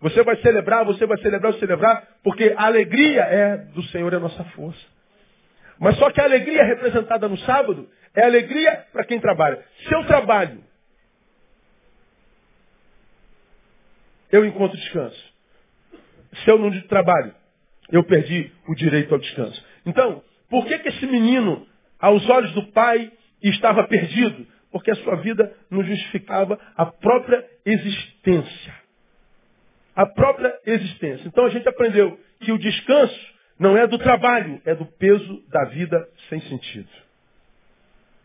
você vai celebrar, você vai celebrar, celebrar, porque a alegria é do Senhor é a nossa força. Mas só que a alegria representada no sábado é alegria para quem trabalha. Se eu trabalho, eu encontro descanso. Se eu não trabalho, eu perdi o direito ao descanso. Então, por que, que esse menino, aos olhos do pai, estava perdido? Porque a sua vida não justificava a própria existência a própria existência. Então a gente aprendeu que o descanso não é do trabalho, é do peso da vida sem sentido.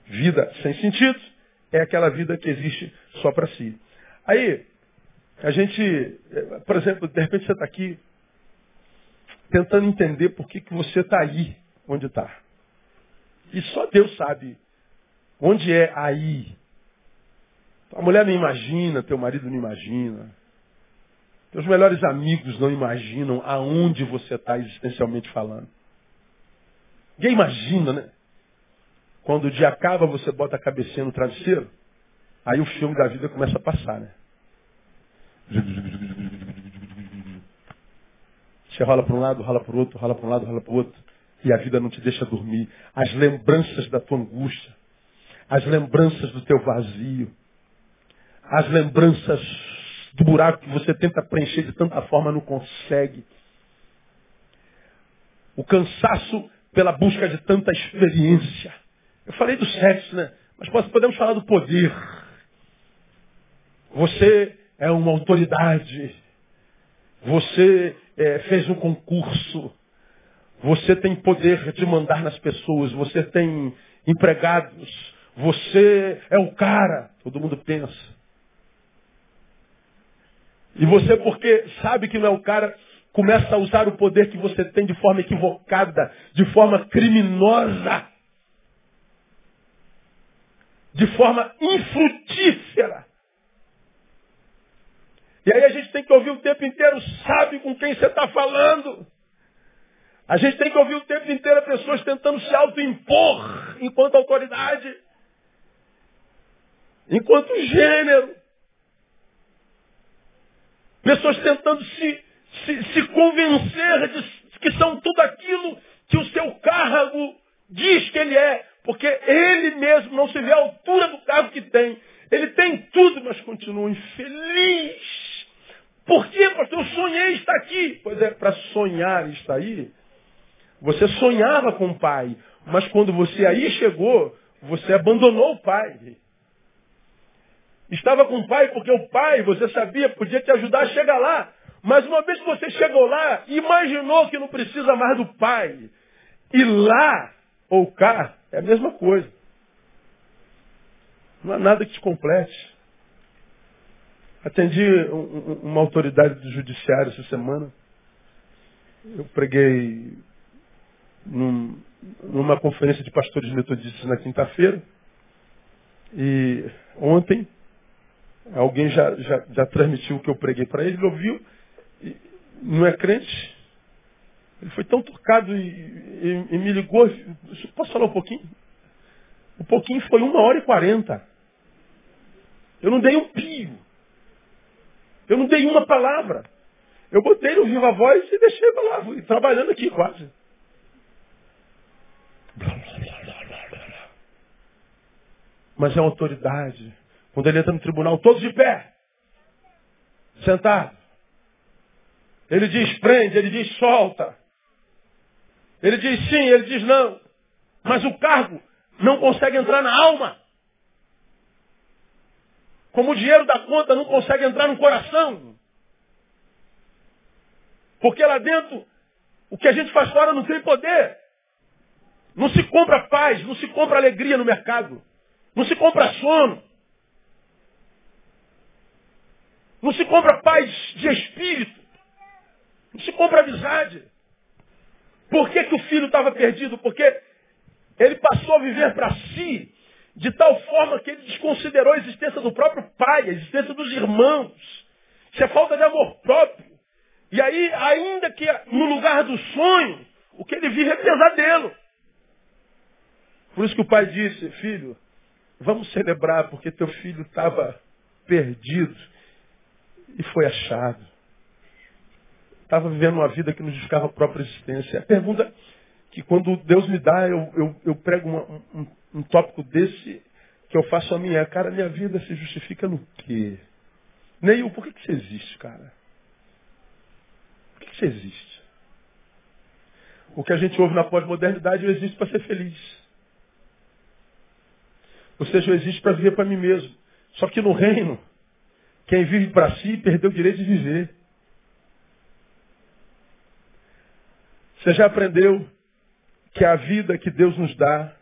Vida sem sentido é aquela vida que existe só para si. Aí, a gente, por exemplo, de repente você está aqui tentando entender por que, que você está aí onde está. E só Deus sabe onde é aí. A mulher não imagina, teu marido não imagina. Teus melhores amigos não imaginam aonde você está existencialmente falando. Ninguém imagina, né? Quando o dia acaba, você bota a cabecinha no travesseiro, aí o filme da vida começa a passar, né? Você rola para um lado, rola para o outro, rola para um lado, rola para o outro. E a vida não te deixa dormir. As lembranças da tua angústia, as lembranças do teu vazio, as lembranças do buraco que você tenta preencher de tanta forma não consegue. O cansaço pela busca de tanta experiência. Eu falei do sexo, né? Mas podemos falar do poder. Você é uma autoridade. Você é, fez um concurso. Você tem poder de mandar nas pessoas. Você tem empregados. Você é o cara. Todo mundo pensa. E você, porque sabe que não é o cara, começa a usar o poder que você tem de forma equivocada, de forma criminosa, de forma infrutífera. E aí a gente tem que ouvir o tempo inteiro, sabe com quem você está falando. A gente tem que ouvir o tempo inteiro pessoas tentando se autoimpor enquanto autoridade, enquanto gênero. Pessoas tentando se, se, se convencer de que são tudo aquilo que o seu cargo diz que ele é. Porque ele mesmo não se vê à altura do cargo que tem. Ele tem tudo, mas continua infeliz. Por quê, pastor? Eu sonhei estar aqui. Pois é, para sonhar estar aí, você sonhava com o pai. Mas quando você aí chegou, você abandonou o pai. Estava com o pai porque o pai, você sabia, podia te ajudar a chegar lá. Mas uma vez que você chegou lá, imaginou que não precisa mais do pai. E lá, ou cá, é a mesma coisa. Não há nada que te complete. Atendi uma autoridade do judiciário essa semana. Eu preguei num, numa conferência de pastores metodistas na quinta-feira. E ontem Alguém já, já, já transmitiu o que eu preguei para ele, ele ouviu, não é crente. Ele foi tão tocado e, e, e me ligou. Posso falar um pouquinho? Um pouquinho foi uma hora e quarenta. Eu não dei um pio. Eu não dei uma palavra. Eu botei no viva voz e deixei lá, trabalhando aqui quase. Mas é uma autoridade. Quando ele entra no tribunal, todos de pé. Sentado. Ele diz prende, ele diz solta. Ele diz sim, ele diz não. Mas o cargo não consegue entrar na alma. Como o dinheiro da conta não consegue entrar no coração. Porque lá dentro, o que a gente faz fora não tem poder. Não se compra paz, não se compra alegria no mercado. Não se compra sono. Não se compra paz de espírito. Não se compra amizade. Por que, que o filho estava perdido? Porque ele passou a viver para si de tal forma que ele desconsiderou a existência do próprio pai, a existência dos irmãos. Isso é falta de amor próprio. E aí, ainda que no lugar do sonho, o que ele vive é pesadelo. Por isso que o pai disse, filho, vamos celebrar porque teu filho estava perdido e foi achado. Estava vivendo uma vida que não justificava a própria existência. A pergunta que quando Deus me dá, eu, eu, eu prego uma, um, um tópico desse que eu faço a minha. Cara, minha vida se justifica no quê? Neil, por que, que você existe, cara? Por que, que você existe? O que a gente ouve na pós-modernidade, eu existo para ser feliz. Ou seja, eu existo para viver para mim mesmo. Só que no reino, quem vive para si perdeu o direito de viver. Você já aprendeu que a vida que Deus nos dá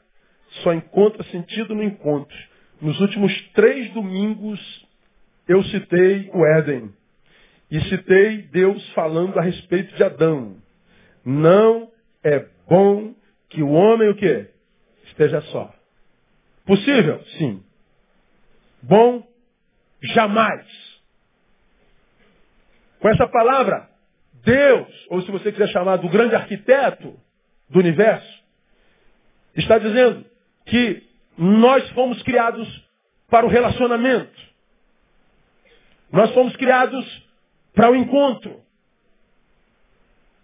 só encontra sentido no encontro. Nos últimos três domingos, eu citei o Éden. E citei Deus falando a respeito de Adão. Não é bom que o homem o quê? Esteja só. Possível? Sim. Bom? Jamais. Com essa palavra, Deus, ou se você quiser chamar do grande arquiteto do universo, está dizendo que nós fomos criados para o relacionamento. Nós fomos criados para o encontro.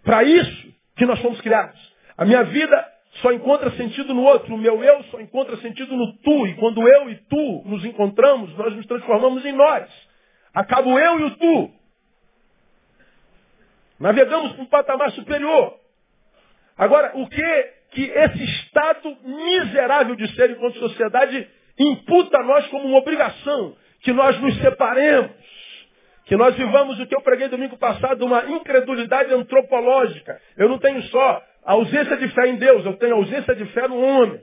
Para isso que nós fomos criados. A minha vida só encontra sentido no outro. O meu eu só encontra sentido no tu. E quando eu e tu nos encontramos, nós nos transformamos em nós. Acaba o eu e o tu. Navegamos para um patamar superior. Agora, o que que esse estado miserável de ser enquanto sociedade imputa a nós como uma obrigação? Que nós nos separemos. Que nós vivamos o que eu preguei domingo passado, uma incredulidade antropológica. Eu não tenho só a ausência de fé em Deus, eu tenho a ausência de fé no homem.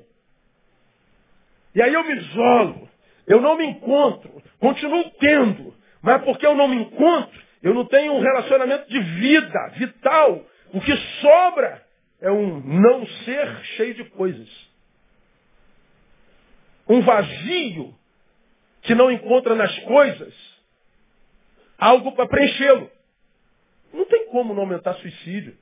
E aí eu me isolo, eu não me encontro, continuo tendo, mas porque eu não me encontro, eu não tenho um relacionamento de vida, vital. O que sobra é um não ser cheio de coisas. Um vazio que não encontra nas coisas algo para preenchê-lo. Não tem como não aumentar suicídio.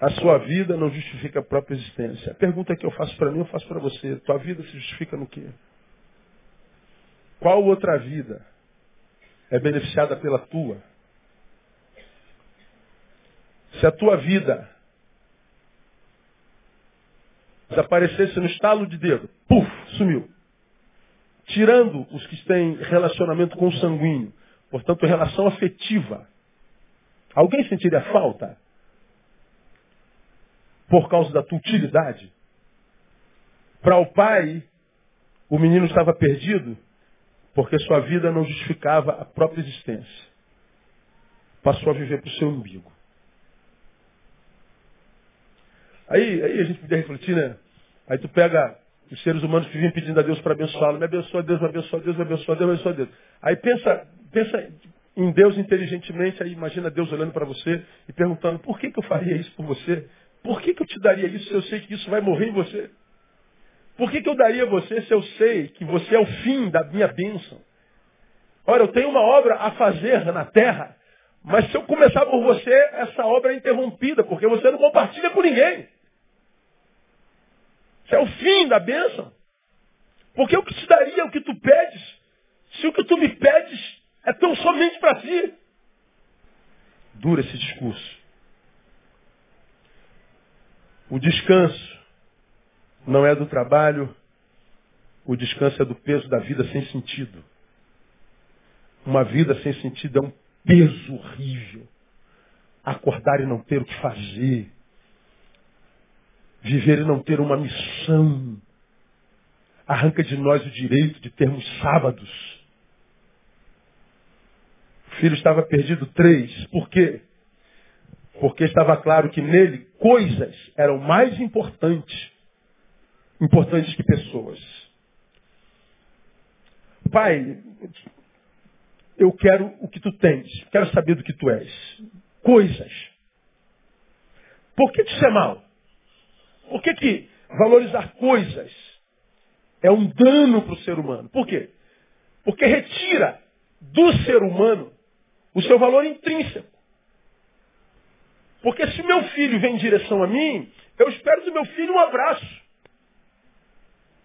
A sua vida não justifica a própria existência. A pergunta que eu faço para mim, eu faço para você. Tua vida se justifica no quê? Qual outra vida é beneficiada pela tua? Se a tua vida desaparecesse no estalo de dedo, puf, sumiu. Tirando os que têm relacionamento com o sanguíneo, portanto, relação afetiva. Alguém sentiria falta? por causa da tua utilidade. Para o pai, o menino estava perdido porque sua vida não justificava a própria existência. Passou a viver para o seu umbigo. Aí, aí a gente podia refletir, né? Aí tu pega os seres humanos que vivem pedindo a Deus para abençoá-lo. Me abençoa Deus, me abençoa Deus, me abençoa Deus, me abençoa Deus. Aí pensa, pensa em Deus inteligentemente, aí imagina Deus olhando para você e perguntando, por que, que eu faria isso por você? Por que, que eu te daria isso se eu sei que isso vai morrer em você? Por que, que eu daria a você se eu sei que você é o fim da minha bênção? Ora, eu tenho uma obra a fazer na terra, mas se eu começar por você, essa obra é interrompida, porque você não compartilha com ninguém. Isso é o fim da bênção. Porque eu que te daria o que tu pedes, se o que tu me pedes é tão somente para si. Dura esse discurso. O descanso não é do trabalho, o descanso é do peso da vida sem sentido. Uma vida sem sentido é um peso horrível. Acordar e não ter o que fazer. Viver e não ter uma missão. Arranca de nós o direito de termos sábados. O filho estava perdido três. Por quê? Porque estava claro que nele coisas eram mais importantes, importantes que pessoas. Pai, eu quero o que tu tens, quero saber do que tu és. Coisas. Por que isso é mal? Por que, que valorizar coisas é um dano para o ser humano? Por quê? Porque retira do ser humano o seu valor intrínseco. Porque se meu filho vem em direção a mim, eu espero do meu filho um abraço.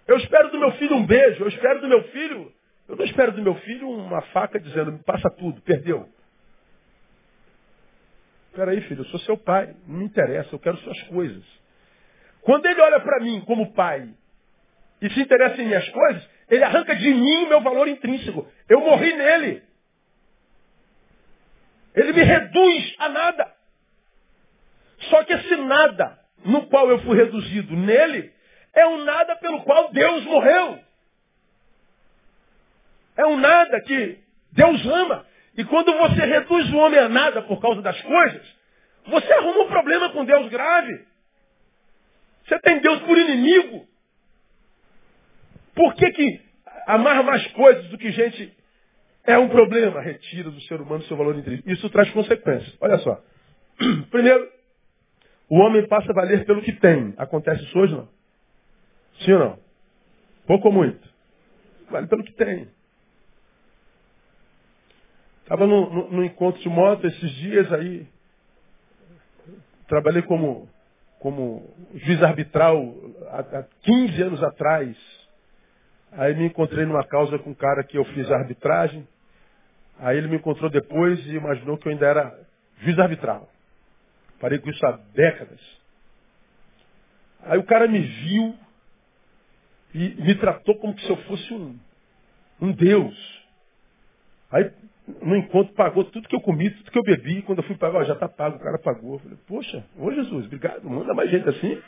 Eu espero do meu filho um beijo. Eu espero do meu filho. Eu não espero do meu filho uma faca dizendo, me passa tudo, perdeu. Peraí, filho, eu sou seu pai. Não me interessa, eu quero suas coisas. Quando ele olha para mim como pai e se interessa em minhas coisas, ele arranca de mim o meu valor intrínseco. Eu morri nele. Ele me reduz a nada. Só que esse nada no qual eu fui reduzido nele é um nada pelo qual Deus morreu. É um nada que Deus ama. E quando você reduz o homem a nada por causa das coisas, você arruma um problema com Deus grave. Você tem Deus por inimigo. Por que, que amar mais coisas do que gente é um problema? Retira do ser humano seu valor intrínseco. Isso traz consequências. Olha só. Primeiro, o homem passa a valer pelo que tem. Acontece isso hoje, não? Sim ou não? Pouco ou muito? Vale pelo que tem. Estava no, no, no, encontro de moto esses dias aí. Trabalhei como, como juiz arbitral há, há 15 anos atrás. Aí me encontrei numa causa com um cara que eu fiz arbitragem. Aí ele me encontrou depois e imaginou que eu ainda era juiz arbitral. Parei com isso há décadas. Aí o cara me viu e me tratou como se eu fosse um, um Deus. Aí no encontro pagou tudo que eu comi, tudo que eu bebi. Quando eu fui pagar, já está pago, o cara pagou. Eu falei, poxa, ô Jesus, obrigado, manda mais gente assim.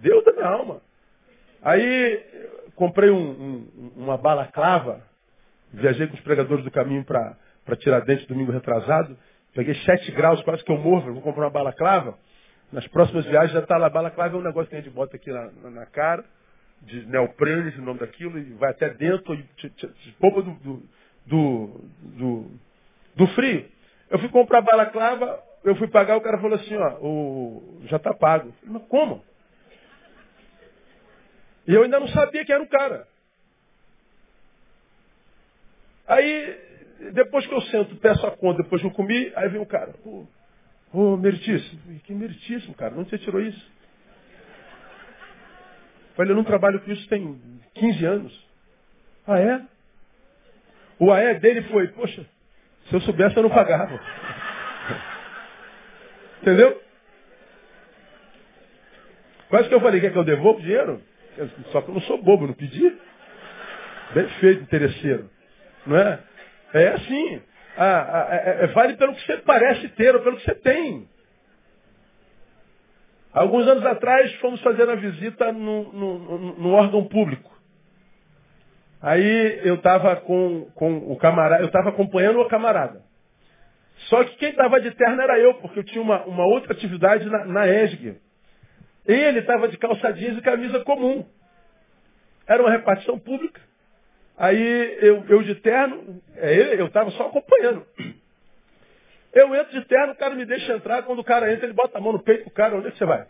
Deus da minha alma. Aí comprei um, um, uma balaclava, viajei com os pregadores do caminho para Tiradentes domingo retrasado. Peguei 7 graus, quase que eu morro, vou comprar uma balaclava. Nas próximas viagens já está lá. Balaclava é um negócio que a gente bota aqui na, na, na cara, de neoprene, o nome daquilo, e vai até dentro, e te, te, te do, do, do, do frio. Eu fui comprar balaclava, eu fui pagar, o cara falou assim, ó, o, já está pago. Falei, mas como? E eu ainda não sabia que era o cara. Aí, depois que eu sento, peço a conta, depois que eu comi, aí vem o cara. Ô, oh, meritíssimo. Que meritíssimo, cara. Onde você tirou isso? Falei, eu não trabalho com isso tem 15 anos. Ah, é? O AE dele foi, poxa, se eu soubesse eu não pagava. Entendeu? Quase que eu falei, quer que eu devolva o dinheiro? Só que eu não sou bobo, não pedi. Bem feito, interesseiro. Não é? É assim. Ah, é, é, vale pelo que você parece ter ou pelo que você tem. Alguns anos atrás fomos fazer uma visita no, no, no, no órgão público. Aí eu estava com, com o camarada, eu estava acompanhando o camarada. Só que quem estava de terno era eu, porque eu tinha uma, uma outra atividade na, na ESG. Ele estava de calça jeans e camisa comum. Era uma repartição pública. Aí eu, eu de terno, é ele, eu estava só acompanhando. Eu entro de terno, o cara me deixa entrar, quando o cara entra, ele bota a mão no peito do cara, onde é que você vai?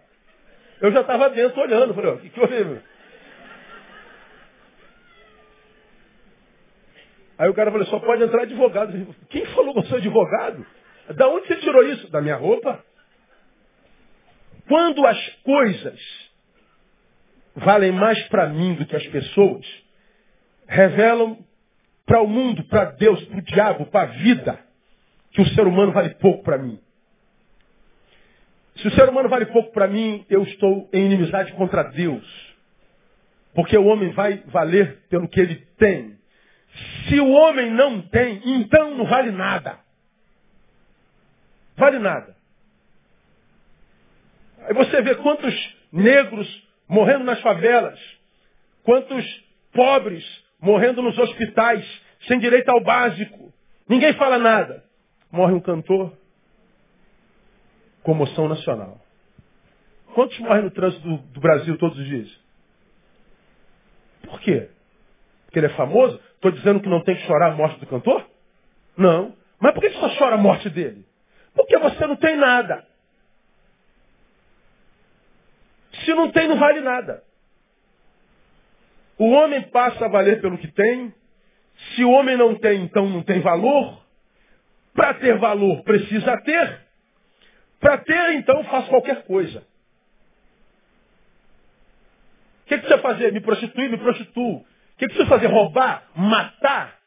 Eu já estava dentro olhando, falei, o que, que meu? Aí o cara falou, só pode entrar advogado. Quem falou que eu sou advogado? Da onde você tirou isso? Da minha roupa? Quando as coisas valem mais para mim do que as pessoas, revelam para o mundo, para Deus, para o diabo, para a vida, que o ser humano vale pouco para mim. Se o ser humano vale pouco para mim, eu estou em inimizade contra Deus. Porque o homem vai valer pelo que ele tem. Se o homem não tem, então não vale nada. Vale nada. Aí você vê quantos negros morrendo nas favelas, quantos pobres morrendo nos hospitais, sem direito ao básico. Ninguém fala nada. Morre um cantor, comoção nacional. Quantos morrem no trânsito do, do Brasil todos os dias? Por quê? Porque ele é famoso? Estou dizendo que não tem que chorar a morte do cantor? Não. Mas por que só chora a morte dele? Porque você não tem nada. Se não tem, não vale nada. O homem passa a valer pelo que tem. Se o homem não tem, então não tem valor. Para ter valor, precisa ter. Para ter, então, faz qualquer coisa. O que, que precisa fazer? Me prostituir? Me prostituo. O que precisa fazer? Roubar? Matar?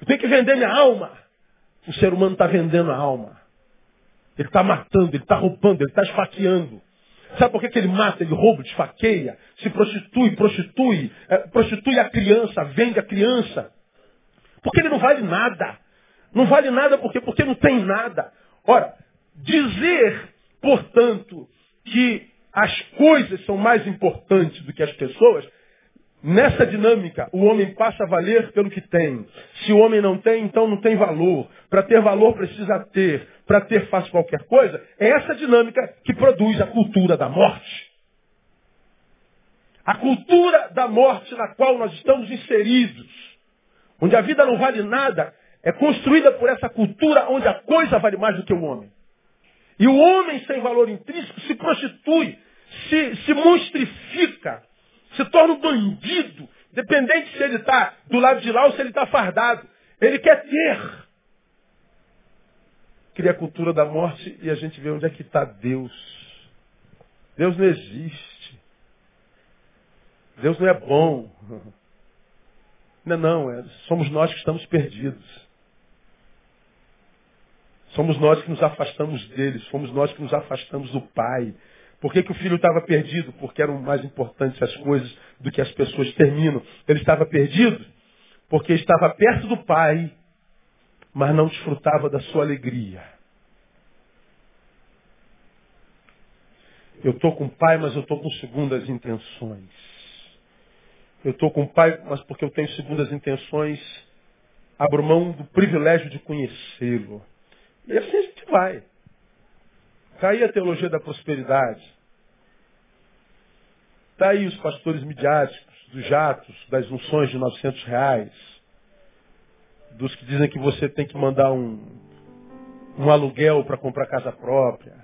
Eu tenho que vender minha alma. O ser humano está vendendo a alma. Ele está matando, ele está roubando, ele está esfaqueando. Sabe por que, que ele mata, ele rouba, desfaqueia, se prostitui, prostitui, é, prostitui a criança, vende a criança? Porque ele não vale nada. Não vale nada porque, porque não tem nada. Ora, dizer, portanto, que as coisas são mais importantes do que as pessoas, Nessa dinâmica, o homem passa a valer pelo que tem. Se o homem não tem, então não tem valor. Para ter valor, precisa ter. Para ter, faz qualquer coisa. É essa dinâmica que produz a cultura da morte. A cultura da morte na qual nós estamos inseridos, onde a vida não vale nada, é construída por essa cultura onde a coisa vale mais do que o homem. E o homem sem valor intrínseco se prostitui, se, se monstrifica, se torna um bandido, dependente se ele está do lado de lá ou se ele está fardado. Ele quer ter. Cria a cultura da morte e a gente vê onde é que está Deus. Deus não existe. Deus não é bom. Não, não, é, somos nós que estamos perdidos. Somos nós que nos afastamos deles, fomos nós que nos afastamos do Pai. Por que, que o filho estava perdido? Porque eram mais importantes as coisas do que as pessoas terminam. Ele estava perdido porque estava perto do Pai, mas não desfrutava da sua alegria. Eu estou com o Pai, mas eu estou com segundas intenções. Eu estou com o Pai, mas porque eu tenho segundas intenções, abro mão do privilégio de conhecê-lo. E assim a gente vai. Está aí a teologia da prosperidade. Está aí os pastores midiáticos, dos jatos, das unções de 900 reais. Dos que dizem que você tem que mandar um, um aluguel para comprar casa própria.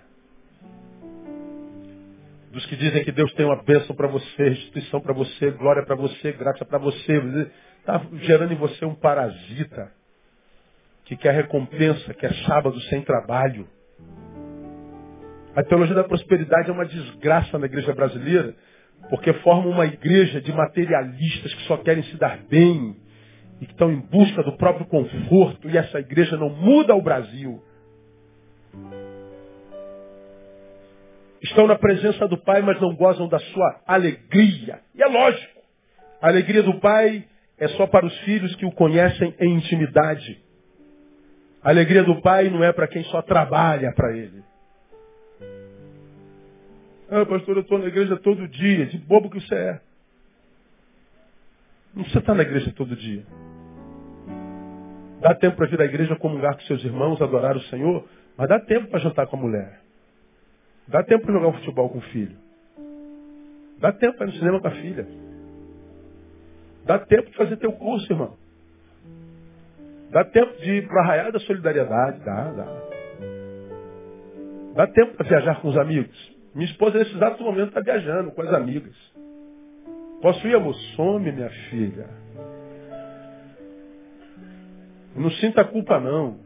Dos que dizem que Deus tem uma bênção para você, restituição para você, glória para você, graça para você. Está gerando em você um parasita que quer recompensa, quer sábado sem trabalho. A teologia da prosperidade é uma desgraça na igreja brasileira, porque forma uma igreja de materialistas que só querem se dar bem e que estão em busca do próprio conforto, e essa igreja não muda o Brasil. Estão na presença do Pai, mas não gozam da sua alegria. E é lógico, a alegria do Pai é só para os filhos que o conhecem em intimidade. A alegria do pai não é para quem só trabalha para ele. Ah, pastor, eu estou na igreja todo dia. De bobo que você é. Não precisa estar na igreja todo dia. Dá tempo para vir à igreja comungar com seus irmãos, adorar o Senhor, mas dá tempo para jantar com a mulher. Dá tempo para jogar futebol com o filho. Dá tempo para ir no cinema com a filha. Dá tempo de fazer teu curso, irmão. Dá tempo de ir para a Arraial da Solidariedade, dá, dá. Dá tempo para viajar com os amigos. Minha esposa, nesse exato momento, está viajando com as amigas. Posso ir, amor? Some, minha filha. Não sinta culpa, não.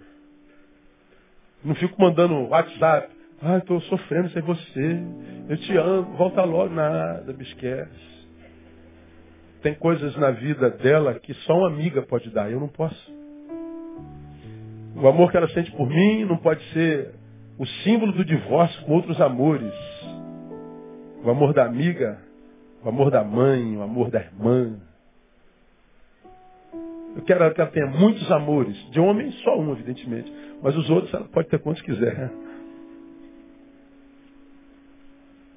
Não fico mandando WhatsApp. Ah, estou sofrendo sem você. Eu te amo. Volta logo. Nada, me esquece. Tem coisas na vida dela que só uma amiga pode dar. Eu não posso. O amor que ela sente por mim não pode ser o símbolo do divórcio com outros amores. O amor da amiga, o amor da mãe, o amor da irmã. Eu quero que ela tenha muitos amores. De homem, só um, evidentemente. Mas os outros ela pode ter quantos quiser.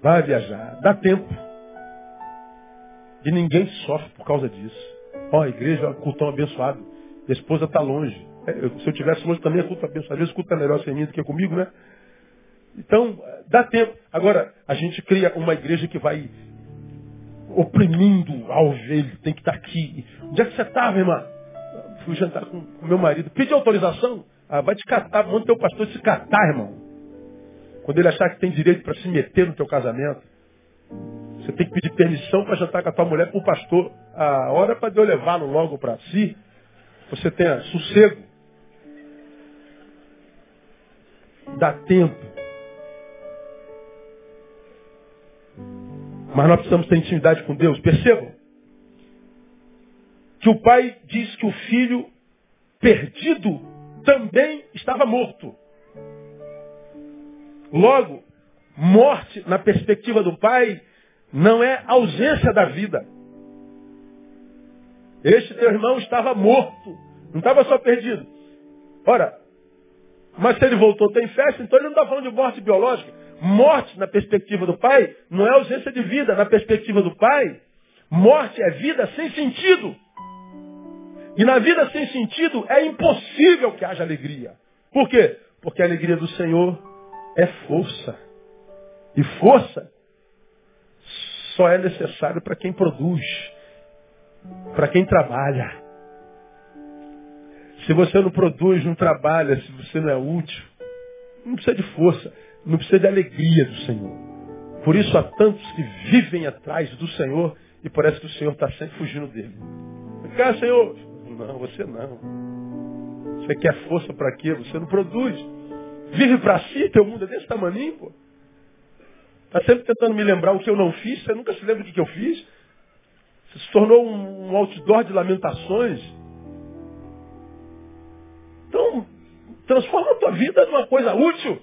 Vai viajar. Dá tempo. E ninguém sofre por causa disso. Ó, oh, a igreja, o cultão abençoado. a esposa está longe. É, se eu tivesse longe também, a culpa abençoada. Às vezes a culpa é melhor sem mim do que comigo, né? Então, dá tempo. Agora, a gente cria uma igreja que vai oprimindo a ovelha, tem que estar aqui. Onde é que você estava, irmã? Fui jantar com o meu marido. Pedi autorização? Ah, vai te catar, manda teu pastor te catar, irmão. Quando ele achar que tem direito para se meter no teu casamento. Você tem que pedir permissão para jantar com a tua mulher para o pastor. A hora para Deus levá-lo logo para si. Você tenha sossego. Dá tempo. Mas nós precisamos ter intimidade com Deus. Percebam que o pai diz que o filho perdido também estava morto. Logo, morte na perspectiva do pai não é ausência da vida. Este teu irmão estava morto, não estava só perdido. Ora, mas se ele voltou, tem festa, então ele não está falando de morte biológica. Morte, na perspectiva do pai, não é ausência de vida. Na perspectiva do pai, morte é vida sem sentido. E na vida sem sentido é impossível que haja alegria. Por quê? Porque a alegria do Senhor é força. E força só é necessário para quem produz, para quem trabalha. Se você não produz, não trabalha, se você não é útil, não precisa de força, não precisa de alegria do Senhor. Por isso há tantos que vivem atrás do Senhor e parece que o Senhor está sempre fugindo dele. Cá, Senhor. Não, você não. Você quer força para quê? Você não produz. Vive para si, teu mundo é desse tamanho, pô. Está sempre tentando me lembrar o que eu não fiz, você nunca se lembra do que eu fiz. Você se tornou um outdoor de lamentações. Então, transforma a tua vida numa coisa útil.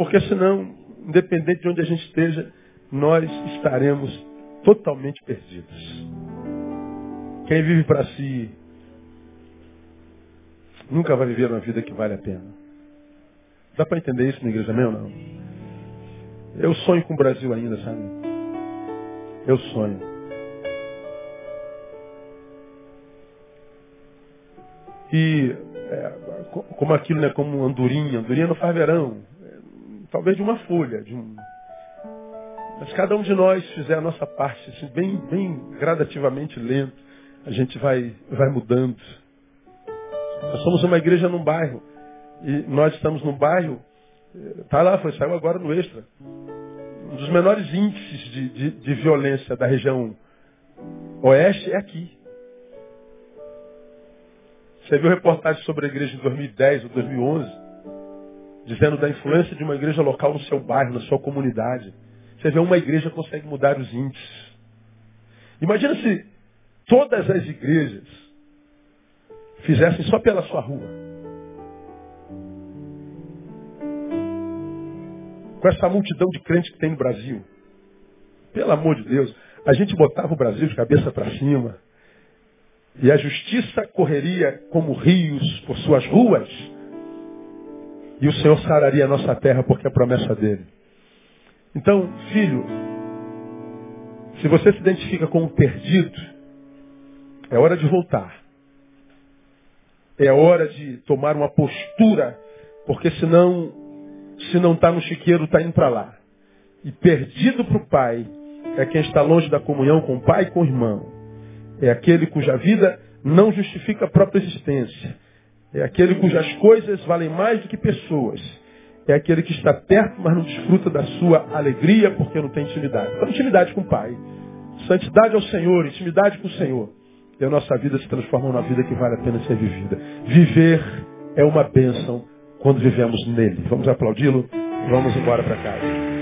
Porque senão, independente de onde a gente esteja, nós estaremos totalmente perdidos. Quem vive para si nunca vai viver uma vida que vale a pena. Dá para entender isso na igreja meu não? Eu sonho com o Brasil ainda, sabe? Eu sonho. E é, como aquilo, né? Como andorinha. Andorinha não faz verão. Talvez de uma folha, de um. Mas cada um de nós fizer a nossa parte, assim, bem, bem gradativamente lento, a gente vai, vai mudando. Nós somos uma igreja num bairro. E nós estamos num bairro, está lá, foi, saiu agora no extra. Um dos menores índices de, de, de violência da região oeste é aqui. Você viu reportagem sobre a igreja de 2010 ou 2011, dizendo da influência de uma igreja local no seu bairro, na sua comunidade. Você vê uma igreja consegue mudar os índices. Imagina se todas as igrejas fizessem só pela sua rua. com essa multidão de crentes que tem no Brasil. Pelo amor de Deus, a gente botava o Brasil de cabeça para cima. E a justiça correria como rios por suas ruas. E o Senhor sararia a nossa terra porque é a promessa dele. Então, filho, se você se identifica com o perdido, é hora de voltar. É hora de tomar uma postura, porque senão se não está no chiqueiro, está indo para lá. E perdido para o Pai é quem está longe da comunhão com o Pai e com o irmão. É aquele cuja vida não justifica a própria existência. É aquele cujas coisas valem mais do que pessoas. É aquele que está perto, mas não desfruta da sua alegria porque não tem intimidade. Então, intimidade com o Pai. Santidade ao Senhor, intimidade com o Senhor. E a nossa vida se transforma numa vida que vale a pena ser vivida. Viver é uma bênção quando vivemos nele. Vamos aplaudi-lo? Vamos embora para casa.